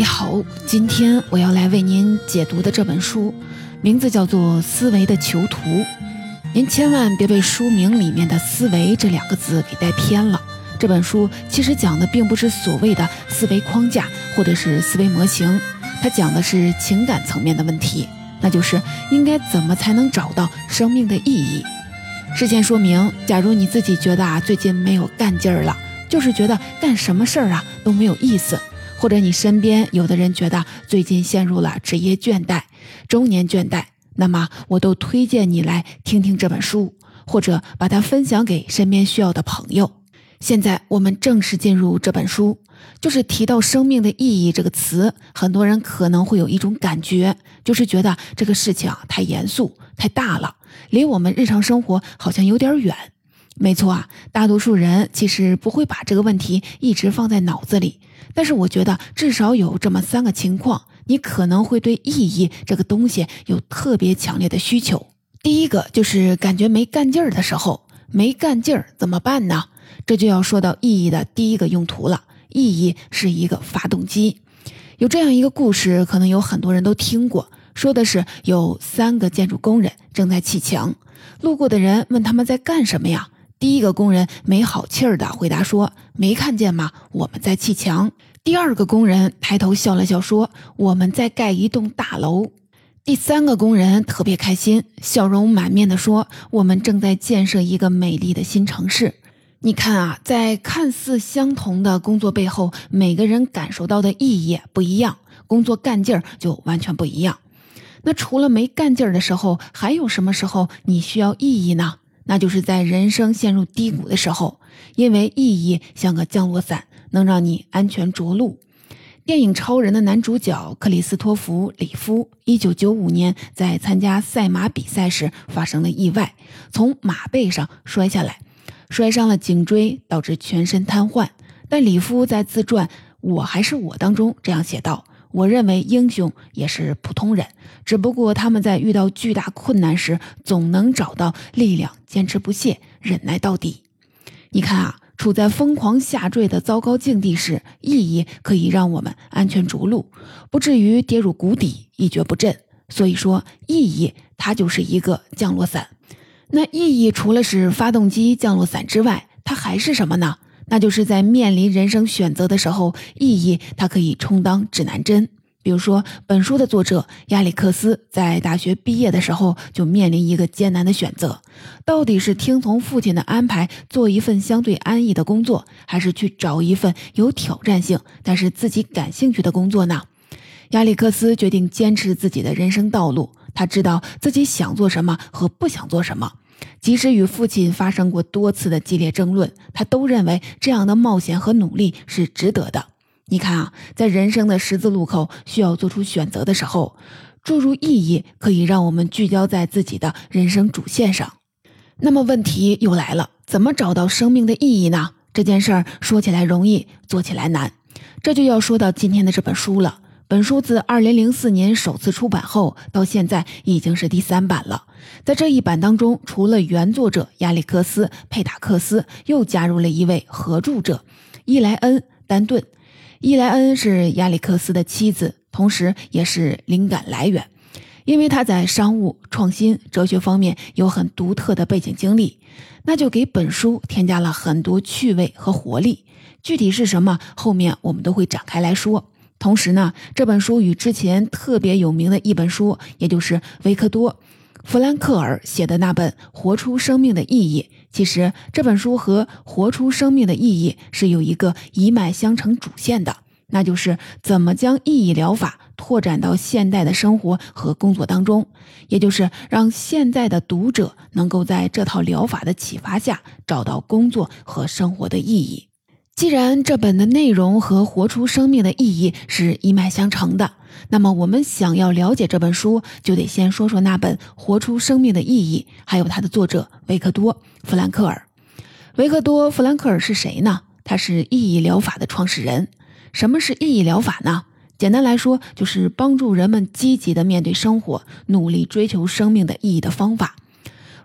你好，今天我要来为您解读的这本书，名字叫做《思维的囚徒》。您千万别被书名里面的“思维”这两个字给带偏了。这本书其实讲的并不是所谓的思维框架或者是思维模型，它讲的是情感层面的问题，那就是应该怎么才能找到生命的意义。事先说明，假如你自己觉得啊最近没有干劲儿了，就是觉得干什么事儿啊都没有意思。或者你身边有的人觉得最近陷入了职业倦怠、中年倦怠，那么我都推荐你来听听这本书，或者把它分享给身边需要的朋友。现在我们正式进入这本书，就是提到“生命的意义”这个词，很多人可能会有一种感觉，就是觉得这个事情啊太严肃、太大了，离我们日常生活好像有点远。没错啊，大多数人其实不会把这个问题一直放在脑子里。但是我觉得至少有这么三个情况，你可能会对意义这个东西有特别强烈的需求。第一个就是感觉没干劲儿的时候，没干劲儿怎么办呢？这就要说到意义的第一个用途了。意义是一个发动机。有这样一个故事，可能有很多人都听过，说的是有三个建筑工人正在砌墙，路过的人问他们在干什么呀？第一个工人没好气儿的回答说：“没看见吗？我们在砌墙。”第二个工人抬头笑了笑说：“我们在盖一栋大楼。”第三个工人特别开心，笑容满面的说：“我们正在建设一个美丽的新城市。”你看啊，在看似相同的工作背后，每个人感受到的意义不一样，工作干劲儿就完全不一样。那除了没干劲儿的时候，还有什么时候你需要意义呢？那就是在人生陷入低谷的时候，因为意义像个降落伞，能让你安全着陆。电影《超人》的男主角克里斯托弗·里夫，一九九五年在参加赛马比赛时发生了意外，从马背上摔下来，摔伤了颈椎，导致全身瘫痪。但里夫在自传《我还是我》当中这样写道。我认为英雄也是普通人，只不过他们在遇到巨大困难时，总能找到力量，坚持不懈，忍耐到底。你看啊，处在疯狂下坠的糟糕境地时，意义可以让我们安全着陆，不至于跌入谷底，一蹶不振。所以说，意义它就是一个降落伞。那意义除了是发动机、降落伞之外，它还是什么呢？那就是在面临人生选择的时候，意义它可以充当指南针。比如说，本书的作者亚历克斯在大学毕业的时候就面临一个艰难的选择：到底是听从父亲的安排做一份相对安逸的工作，还是去找一份有挑战性但是自己感兴趣的工作呢？亚历克斯决定坚持自己的人生道路，他知道自己想做什么和不想做什么。即使与父亲发生过多次的激烈争论，他都认为这样的冒险和努力是值得的。你看啊，在人生的十字路口需要做出选择的时候，注入意义可以让我们聚焦在自己的人生主线上。那么问题又来了，怎么找到生命的意义呢？这件事儿说起来容易，做起来难。这就要说到今天的这本书了。本书自二零零四年首次出版后，到现在已经是第三版了。在这一版当中，除了原作者亚历克斯·佩塔克斯，又加入了一位合著者伊莱恩·丹顿。伊莱恩是亚历克斯的妻子，同时也是灵感来源，因为他在商务、创新、哲学方面有很独特的背景经历，那就给本书添加了很多趣味和活力。具体是什么，后面我们都会展开来说。同时呢，这本书与之前特别有名的一本书，也就是维克多·弗兰克尔写的那本《活出生命的意义》，其实这本书和《活出生命的意义》是有一个一脉相承主线的，那就是怎么将意义疗法拓展到现代的生活和工作当中，也就是让现在的读者能够在这套疗法的启发下，找到工作和生活的意义。既然这本的内容和活出生命的意义是一脉相承的，那么我们想要了解这本书，就得先说说那本《活出生命的意义》，还有它的作者维克多·弗兰克尔。维克多·弗兰克尔是谁呢？他是意义疗法的创始人。什么是意义疗法呢？简单来说，就是帮助人们积极的面对生活，努力追求生命的意义的方法。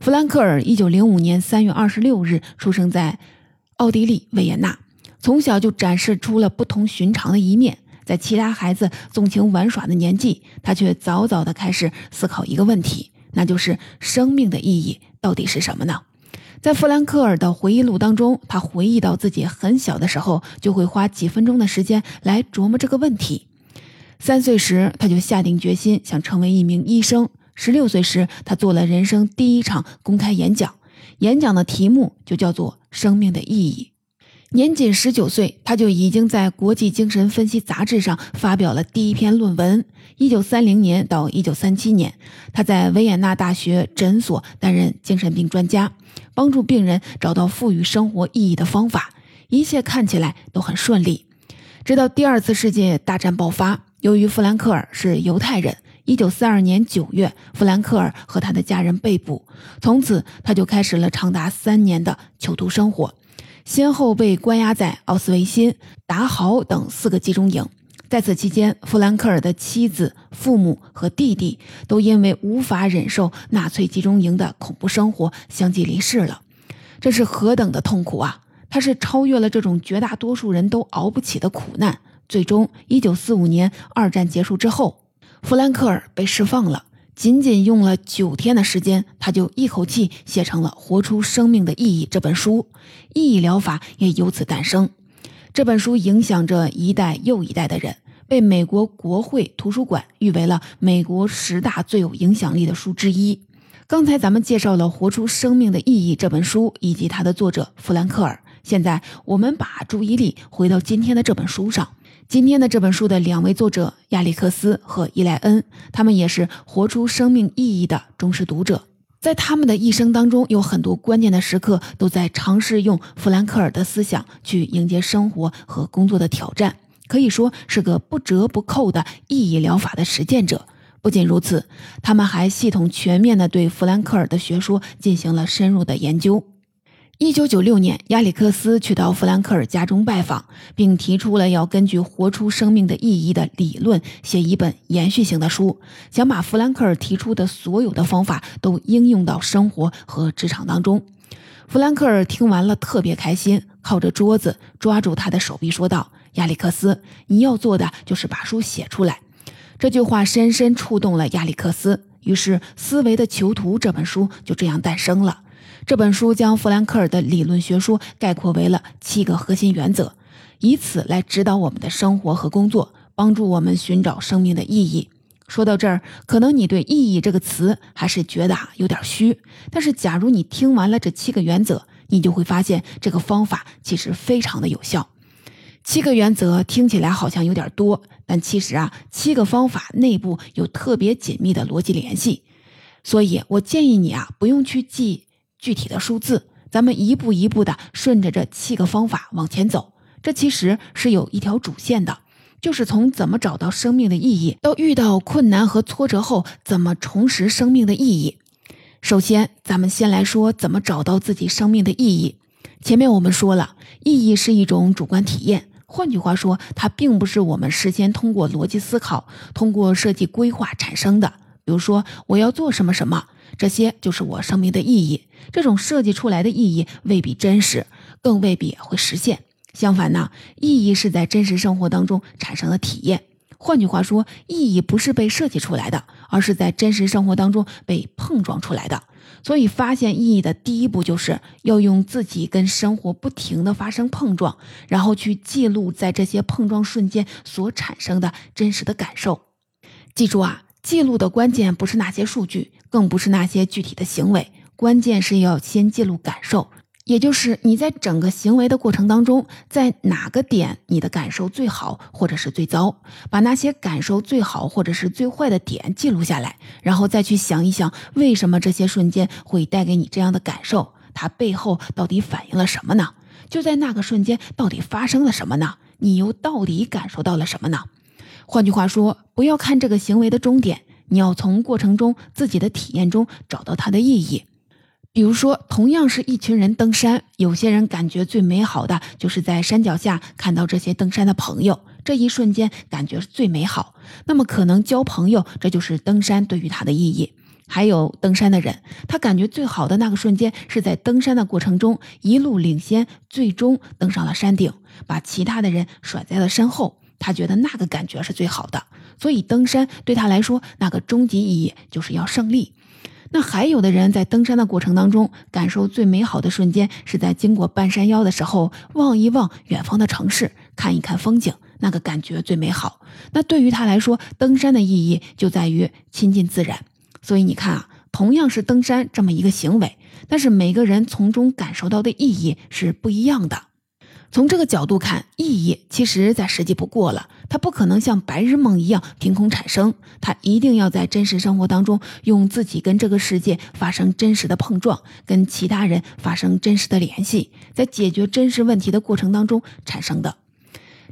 弗兰克尔一九零五年三月二十六日出生在奥地利维也纳。从小就展示出了不同寻常的一面，在其他孩子纵情玩耍的年纪，他却早早的开始思考一个问题，那就是生命的意义到底是什么呢？在弗兰克尔的回忆录当中，他回忆到自己很小的时候，就会花几分钟的时间来琢磨这个问题。三岁时，他就下定决心想成为一名医生。十六岁时，他做了人生第一场公开演讲，演讲的题目就叫做《生命的意义》。年仅十九岁，他就已经在国际精神分析杂志上发表了第一篇论文。一九三零年到一九三七年，他在维也纳大学诊所担任精神病专家，帮助病人找到赋予生活意义的方法，一切看起来都很顺利。直到第二次世界大战爆发，由于弗兰克尔是犹太人，一九四二年九月，弗兰克尔和他的家人被捕，从此他就开始了长达三年的囚徒生活。先后被关押在奥斯维辛、达豪等四个集中营。在此期间，弗兰克尔的妻子、父母和弟弟都因为无法忍受纳粹集中营的恐怖生活，相继离世了。这是何等的痛苦啊！他是超越了这种绝大多数人都熬不起的苦难。最终，一九四五年二战结束之后，弗兰克尔被释放了。仅仅用了九天的时间，他就一口气写成了《活出生命的意义》这本书，意义疗法也由此诞生。这本书影响着一代又一代的人，被美国国会图书馆誉为了美国十大最有影响力的书之一。刚才咱们介绍了《活出生命的意义》这本书以及它的作者弗兰克尔，现在我们把注意力回到今天的这本书上。今天的这本书的两位作者亚历克斯和伊莱恩，他们也是活出生命意义的忠实读者。在他们的一生当中，有很多关键的时刻都在尝试用弗兰克尔的思想去迎接生活和工作的挑战，可以说是个不折不扣的意义疗法的实践者。不仅如此，他们还系统全面地对弗兰克尔的学说进行了深入的研究。一九九六年，亚里克斯去到弗兰克尔家中拜访，并提出了要根据活出生命的意义的理论写一本延续性的书，想把弗兰克尔提出的所有的方法都应用到生活和职场当中。弗兰克尔听完了，特别开心，靠着桌子抓住他的手臂说道：“亚历克斯，你要做的就是把书写出来。”这句话深深触动了亚历克斯，于是《思维的囚徒》这本书就这样诞生了。这本书将弗兰克尔的理论学说概括为了七个核心原则，以此来指导我们的生活和工作，帮助我们寻找生命的意义。说到这儿，可能你对“意义”这个词还是觉得有点虚，但是假如你听完了这七个原则，你就会发现这个方法其实非常的有效。七个原则听起来好像有点多，但其实啊，七个方法内部有特别紧密的逻辑联系，所以我建议你啊，不用去记。具体的数字，咱们一步一步的顺着这七个方法往前走。这其实是有一条主线的，就是从怎么找到生命的意义，到遇到困难和挫折后怎么重拾生命的意义。首先，咱们先来说怎么找到自己生命的意义。前面我们说了，意义是一种主观体验，换句话说，它并不是我们事先通过逻辑思考、通过设计规划产生的。比如说，我要做什么什么。这些就是我生命的意义。这种设计出来的意义未必真实，更未必会实现。相反呢，意义是在真实生活当中产生的体验。换句话说，意义不是被设计出来的，而是在真实生活当中被碰撞出来的。所以，发现意义的第一步就是要用自己跟生活不停的发生碰撞，然后去记录在这些碰撞瞬间所产生的真实的感受。记住啊！记录的关键不是那些数据，更不是那些具体的行为，关键是要先记录感受，也就是你在整个行为的过程当中，在哪个点你的感受最好，或者是最糟，把那些感受最好或者是最坏的点记录下来，然后再去想一想，为什么这些瞬间会带给你这样的感受，它背后到底反映了什么呢？就在那个瞬间，到底发生了什么呢？你又到底感受到了什么呢？换句话说，不要看这个行为的终点，你要从过程中自己的体验中找到它的意义。比如说，同样是一群人登山，有些人感觉最美好的就是在山脚下看到这些登山的朋友，这一瞬间感觉最美好。那么可能交朋友，这就是登山对于他的意义。还有登山的人，他感觉最好的那个瞬间是在登山的过程中一路领先，最终登上了山顶，把其他的人甩在了身后。他觉得那个感觉是最好的，所以登山对他来说，那个终极意义就是要胜利。那还有的人在登山的过程当中，感受最美好的瞬间是在经过半山腰的时候，望一望远方的城市，看一看风景，那个感觉最美好。那对于他来说，登山的意义就在于亲近自然。所以你看啊，同样是登山这么一个行为，但是每个人从中感受到的意义是不一样的。从这个角度看，意义其实再实际不过了。它不可能像白日梦一样凭空产生，它一定要在真实生活当中，用自己跟这个世界发生真实的碰撞，跟其他人发生真实的联系，在解决真实问题的过程当中产生的。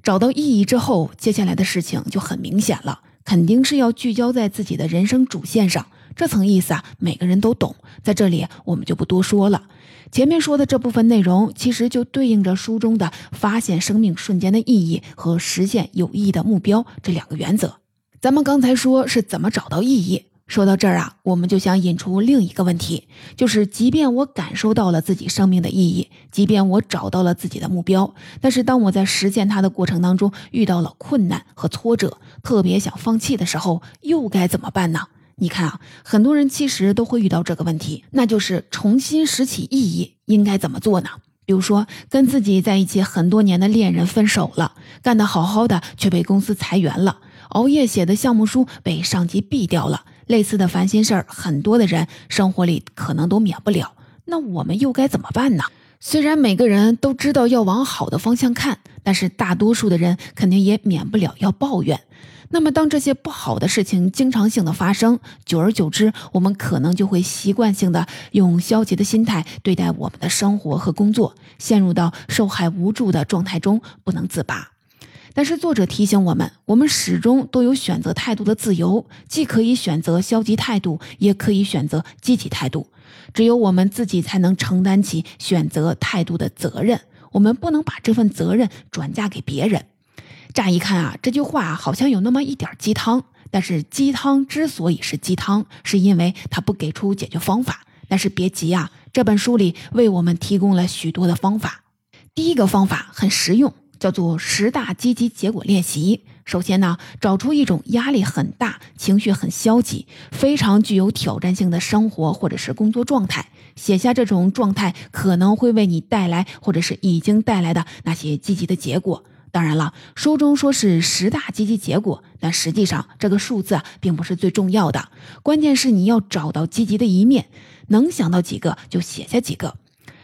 找到意义之后，接下来的事情就很明显了，肯定是要聚焦在自己的人生主线上。这层意思啊，每个人都懂，在这里我们就不多说了。前面说的这部分内容，其实就对应着书中的发现生命瞬间的意义和实现有意义的目标这两个原则。咱们刚才说是怎么找到意义，说到这儿啊，我们就想引出另一个问题，就是即便我感受到了自己生命的意义，即便我找到了自己的目标，但是当我在实现它的过程当中遇到了困难和挫折，特别想放弃的时候，又该怎么办呢？你看啊，很多人其实都会遇到这个问题，那就是重新拾起意义应该怎么做呢？比如说，跟自己在一起很多年的恋人分手了，干得好好的却被公司裁员了，熬夜写的项目书被上级毙掉了，类似的烦心事儿，很多的人生活里可能都免不了。那我们又该怎么办呢？虽然每个人都知道要往好的方向看，但是大多数的人肯定也免不了要抱怨。那么，当这些不好的事情经常性的发生，久而久之，我们可能就会习惯性的用消极的心态对待我们的生活和工作，陷入到受害无助的状态中不能自拔。但是，作者提醒我们，我们始终都有选择态度的自由，既可以选择消极态度，也可以选择积极态度。只有我们自己才能承担起选择态度的责任，我们不能把这份责任转嫁给别人。乍一看啊，这句话好像有那么一点鸡汤。但是鸡汤之所以是鸡汤，是因为它不给出解决方法。但是别急啊，这本书里为我们提供了许多的方法。第一个方法很实用，叫做十大积极结果练习。首先呢，找出一种压力很大、情绪很消极、非常具有挑战性的生活或者是工作状态，写下这种状态可能会为你带来或者是已经带来的那些积极的结果。当然了，书中说是十大积极结果，但实际上这个数字并不是最重要的，关键是你要找到积极的一面，能想到几个就写下几个。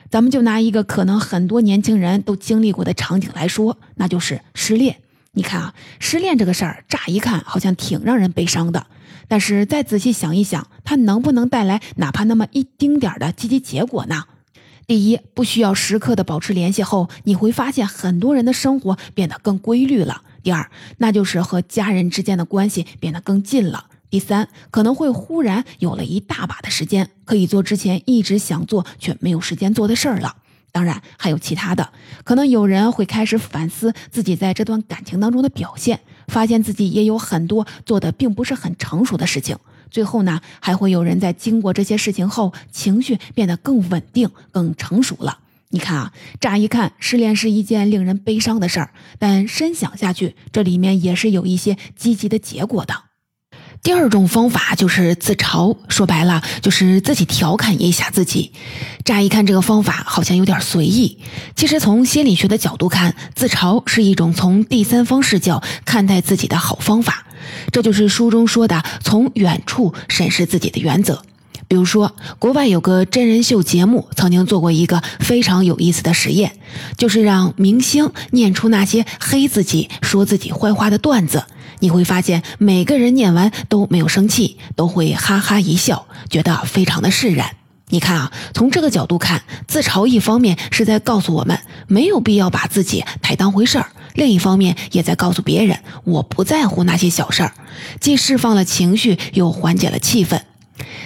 咱们就拿一个可能很多年轻人都经历过的场景来说，那就是失恋。你看啊，失恋这个事儿，乍一看好像挺让人悲伤的，但是再仔细想一想，它能不能带来哪怕那么一丁点儿的积极结果呢？第一，不需要时刻的保持联系后，你会发现很多人的生活变得更规律了。第二，那就是和家人之间的关系变得更近了。第三，可能会忽然有了一大把的时间，可以做之前一直想做却没有时间做的事儿了。当然，还有其他的，可能有人会开始反思自己在这段感情当中的表现，发现自己也有很多做的并不是很成熟的事情。最后呢，还会有人在经过这些事情后，情绪变得更稳定、更成熟了。你看啊，乍一看失恋是一件令人悲伤的事儿，但深想下去，这里面也是有一些积极的结果的。第二种方法就是自嘲，说白了就是自己调侃一下自己。乍一看这个方法好像有点随意，其实从心理学的角度看，自嘲是一种从第三方视角看待自己的好方法。这就是书中说的从远处审视自己的原则。比如说，国外有个真人秀节目曾经做过一个非常有意思的实验，就是让明星念出那些黑自己、说自己坏话的段子。你会发现，每个人念完都没有生气，都会哈哈一笑，觉得非常的释然。你看啊，从这个角度看，自嘲一方面是在告诉我们没有必要把自己太当回事儿，另一方面也在告诉别人我不在乎那些小事儿，既释放了情绪，又缓解了气氛。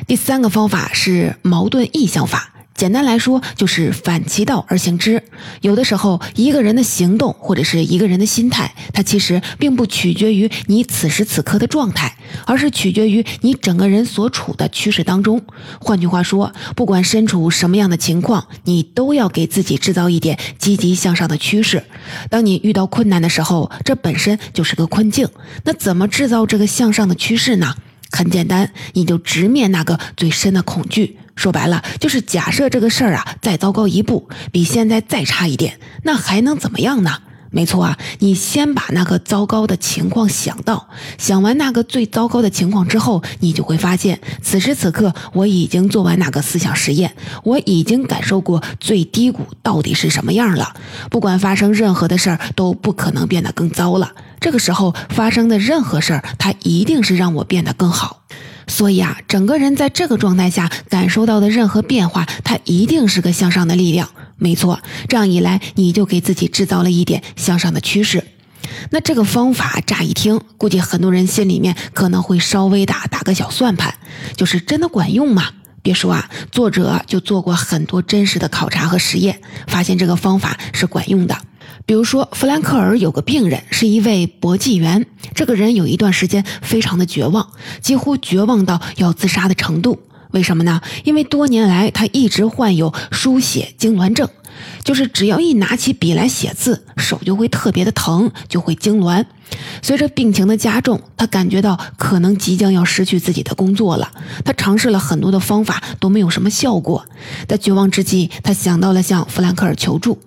第三个方法是矛盾意向法。简单来说，就是反其道而行之。有的时候，一个人的行动或者是一个人的心态，它其实并不取决于你此时此刻的状态，而是取决于你整个人所处的趋势当中。换句话说，不管身处什么样的情况，你都要给自己制造一点积极向上的趋势。当你遇到困难的时候，这本身就是个困境。那怎么制造这个向上的趋势呢？很简单，你就直面那个最深的恐惧。说白了，就是假设这个事儿啊再糟糕一步，比现在再差一点，那还能怎么样呢？没错啊，你先把那个糟糕的情况想到，想完那个最糟糕的情况之后，你就会发现，此时此刻我已经做完那个思想实验，我已经感受过最低谷到底是什么样了。不管发生任何的事儿，都不可能变得更糟了。这个时候发生的任何事儿，它一定是让我变得更好。所以啊，整个人在这个状态下感受到的任何变化，它一定是个向上的力量。没错，这样一来，你就给自己制造了一点向上的趋势。那这个方法乍一听，估计很多人心里面可能会稍微打打个小算盘，就是真的管用吗？别说啊，作者就做过很多真实的考察和实验，发现这个方法是管用的。比如说，弗兰克尔有个病人，是一位搏击员。这个人有一段时间非常的绝望，几乎绝望到要自杀的程度。为什么呢？因为多年来他一直患有输血痉挛症，就是只要一拿起笔来写字，手就会特别的疼，就会痉挛。随着病情的加重，他感觉到可能即将要失去自己的工作了。他尝试了很多的方法，都没有什么效果。在绝望之际，他想到了向弗兰克尔求助。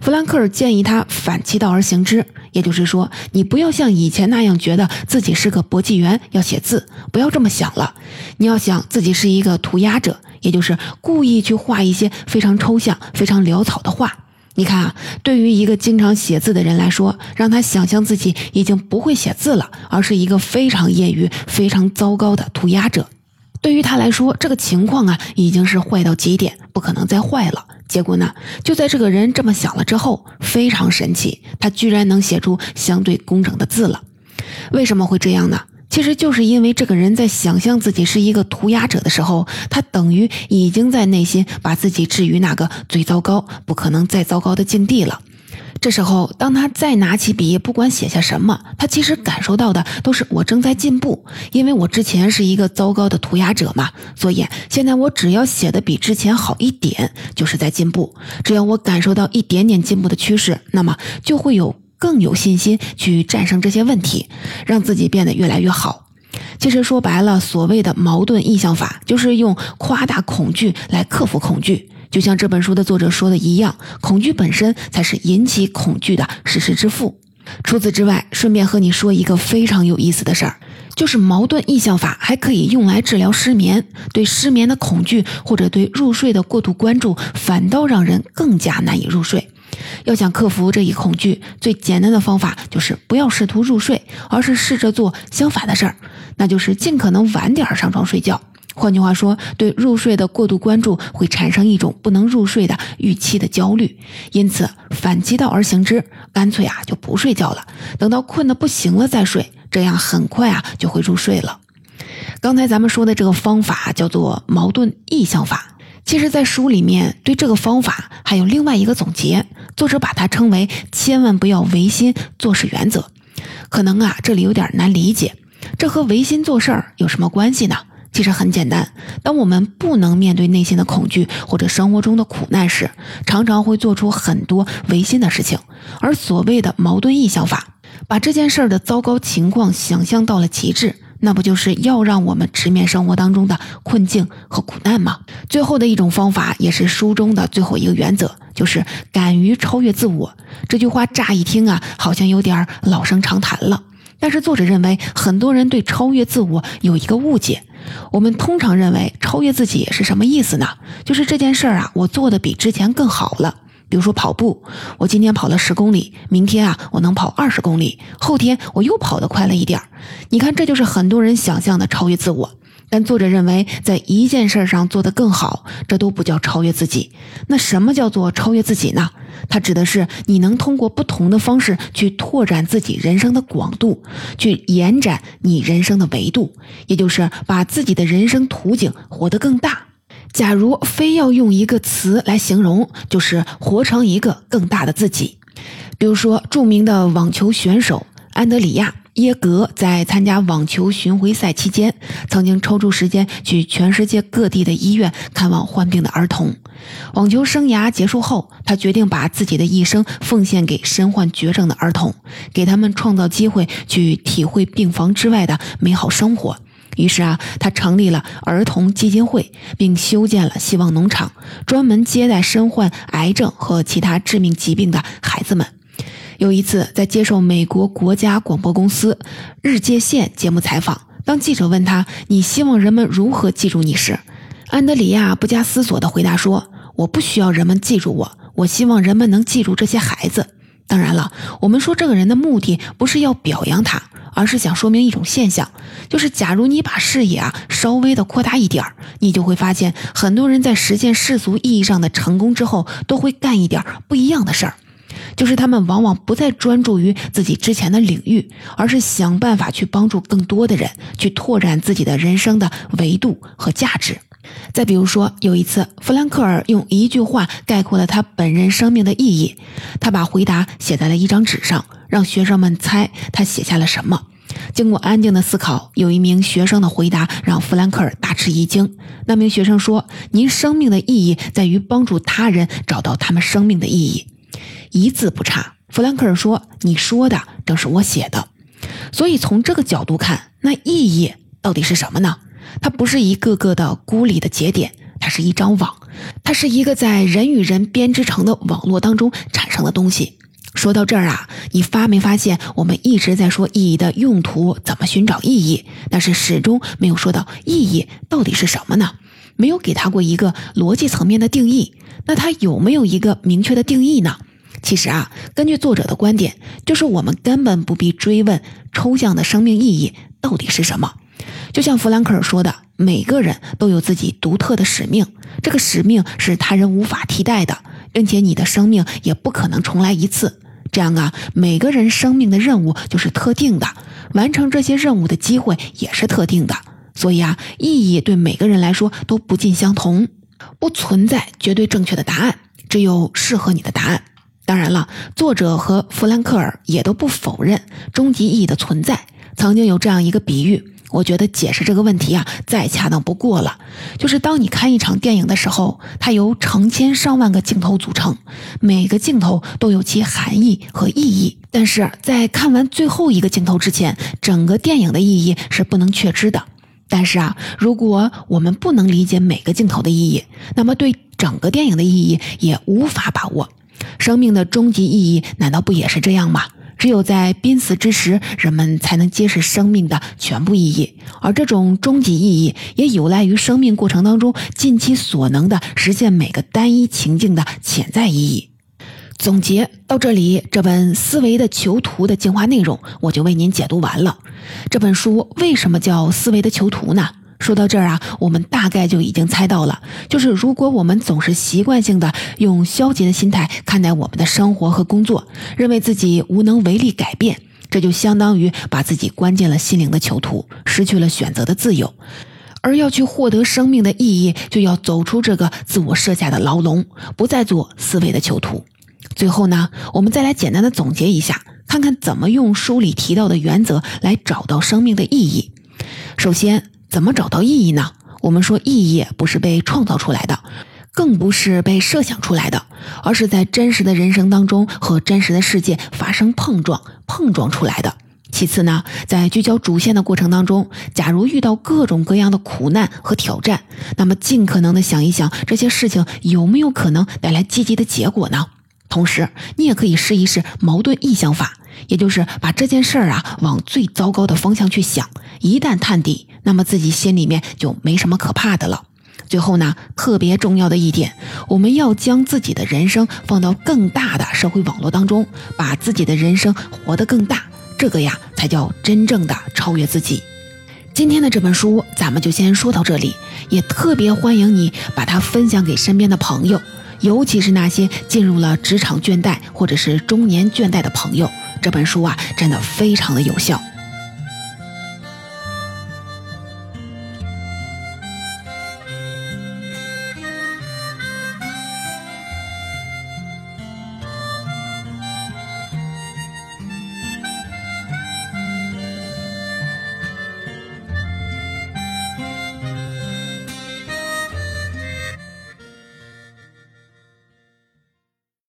弗兰克尔建议他反其道而行之，也就是说，你不要像以前那样觉得自己是个搏击员要写字，不要这么想了。你要想自己是一个涂鸦者，也就是故意去画一些非常抽象、非常潦草的画。你看啊，对于一个经常写字的人来说，让他想象自己已经不会写字了，而是一个非常业余、非常糟糕的涂鸦者。对于他来说，这个情况啊，已经是坏到极点，不可能再坏了。结果呢？就在这个人这么想了之后，非常神奇，他居然能写出相对工整的字了。为什么会这样呢？其实就是因为这个人在想象自己是一个涂鸦者的时候，他等于已经在内心把自己置于那个最糟糕、不可能再糟糕的境地了。这时候，当他再拿起笔，不管写下什么，他其实感受到的都是我正在进步，因为我之前是一个糟糕的涂鸦者嘛，所以现在我只要写的比之前好一点，就是在进步。只要我感受到一点点进步的趋势，那么就会有更有信心去战胜这些问题，让自己变得越来越好。其实说白了，所谓的矛盾意向法，就是用夸大恐惧来克服恐惧。就像这本书的作者说的一样，恐惧本身才是引起恐惧的事实之父。除此之外，顺便和你说一个非常有意思的事儿，就是矛盾意象法还可以用来治疗失眠。对失眠的恐惧或者对入睡的过度关注，反倒让人更加难以入睡。要想克服这一恐惧，最简单的方法就是不要试图入睡，而是试着做相反的事儿，那就是尽可能晚点上床睡觉。换句话说，对入睡的过度关注会产生一种不能入睡的预期的焦虑，因此反其道而行之，干脆啊就不睡觉了，等到困得不行了再睡，这样很快啊就会入睡了。刚才咱们说的这个方法叫做矛盾意象法，其实，在书里面对这个方法还有另外一个总结，作者把它称为“千万不要违心做事原则”。可能啊这里有点难理解，这和违心做事儿有什么关系呢？其实很简单，当我们不能面对内心的恐惧或者生活中的苦难时，常常会做出很多违心的事情。而所谓的矛盾意象法，把这件事儿的糟糕情况想象到了极致，那不就是要让我们直面生活当中的困境和苦难吗？最后的一种方法，也是书中的最后一个原则，就是敢于超越自我。这句话乍一听啊，好像有点老生常谈了。但是作者认为，很多人对超越自我有一个误解。我们通常认为超越自己是什么意思呢？就是这件事儿啊，我做的比之前更好了。比如说跑步，我今天跑了十公里，明天啊我能跑二十公里，后天我又跑得快了一点儿。你看，这就是很多人想象的超越自我。但作者认为，在一件事上做得更好，这都不叫超越自己。那什么叫做超越自己呢？它指的是你能通过不同的方式去拓展自己人生的广度，去延展你人生的维度，也就是把自己的人生图景活得更大。假如非要用一个词来形容，就是活成一个更大的自己。比如说，著名的网球选手安德里亚。耶格在参加网球巡回赛期间，曾经抽出时间去全世界各地的医院看望患病的儿童。网球生涯结束后，他决定把自己的一生奉献给身患绝症的儿童，给他们创造机会去体会病房之外的美好生活。于是啊，他成立了儿童基金会，并修建了希望农场，专门接待身患癌症和其他致命疾病的孩子们。有一次，在接受美国国家广播公司日界线节目采访，当记者问他“你希望人们如何记住你”时，安德里亚不加思索地回答说：“我不需要人们记住我，我希望人们能记住这些孩子。当然了，我们说这个人的目的不是要表扬他，而是想说明一种现象，就是假如你把视野啊稍微的扩大一点儿，你就会发现，很多人在实现世俗意义上的成功之后，都会干一点不一样的事儿。”就是他们往往不再专注于自己之前的领域，而是想办法去帮助更多的人，去拓展自己的人生的维度和价值。再比如说，有一次，弗兰克尔用一句话概括了他本人生命的意义。他把回答写在了一张纸上，让学生们猜他写下了什么。经过安静的思考，有一名学生的回答让弗兰克尔大吃一惊。那名学生说：“您生命的意义在于帮助他人找到他们生命的意义。”一字不差，弗兰克尔说：“你说的正是我写的。”所以从这个角度看，那意义到底是什么呢？它不是一个个的孤立的节点，它是一张网，它是一个在人与人编织成的网络当中产生的东西。说到这儿啊，你发没发现我们一直在说意义的用途，怎么寻找意义，但是始终没有说到意义到底是什么呢？没有给它过一个逻辑层面的定义。那它有没有一个明确的定义呢？其实啊，根据作者的观点，就是我们根本不必追问抽象的生命意义到底是什么。就像弗兰克尔说的，每个人都有自己独特的使命，这个使命是他人无法替代的，并且你的生命也不可能重来一次。这样啊，每个人生命的任务就是特定的，完成这些任务的机会也是特定的。所以啊，意义对每个人来说都不尽相同，不存在绝对正确的答案，只有适合你的答案。当然了，作者和弗兰克尔也都不否认终极意义的存在。曾经有这样一个比喻，我觉得解释这个问题啊，再恰当不过了。就是当你看一场电影的时候，它由成千上万个镜头组成，每个镜头都有其含义和意义。但是在看完最后一个镜头之前，整个电影的意义是不能确知的。但是啊，如果我们不能理解每个镜头的意义，那么对整个电影的意义也无法把握。生命的终极意义难道不也是这样吗？只有在濒死之时，人们才能揭示生命的全部意义，而这种终极意义也有赖于生命过程当中尽其所能的实现每个单一情境的潜在意义。总结到这里，这本《思维的囚徒》的精华内容我就为您解读完了。这本书为什么叫《思维的囚徒》呢？说到这儿啊，我们大概就已经猜到了，就是如果我们总是习惯性的用消极的心态看待我们的生活和工作，认为自己无能为力改变，这就相当于把自己关进了心灵的囚徒，失去了选择的自由。而要去获得生命的意义，就要走出这个自我设下的牢笼，不再做思维的囚徒。最后呢，我们再来简单的总结一下，看看怎么用书里提到的原则来找到生命的意义。首先。怎么找到意义呢？我们说，意义不是被创造出来的，更不是被设想出来的，而是在真实的人生当中和真实的世界发生碰撞、碰撞出来的。其次呢，在聚焦主线的过程当中，假如遇到各种各样的苦难和挑战，那么尽可能的想一想，这些事情有没有可能带来积极的结果呢？同时，你也可以试一试矛盾意向法，也就是把这件事儿啊往最糟糕的方向去想，一旦探底。那么自己心里面就没什么可怕的了。最后呢，特别重要的一点，我们要将自己的人生放到更大的社会网络当中，把自己的人生活得更大，这个呀才叫真正的超越自己。今天的这本书咱们就先说到这里，也特别欢迎你把它分享给身边的朋友，尤其是那些进入了职场倦怠或者是中年倦怠的朋友，这本书啊真的非常的有效。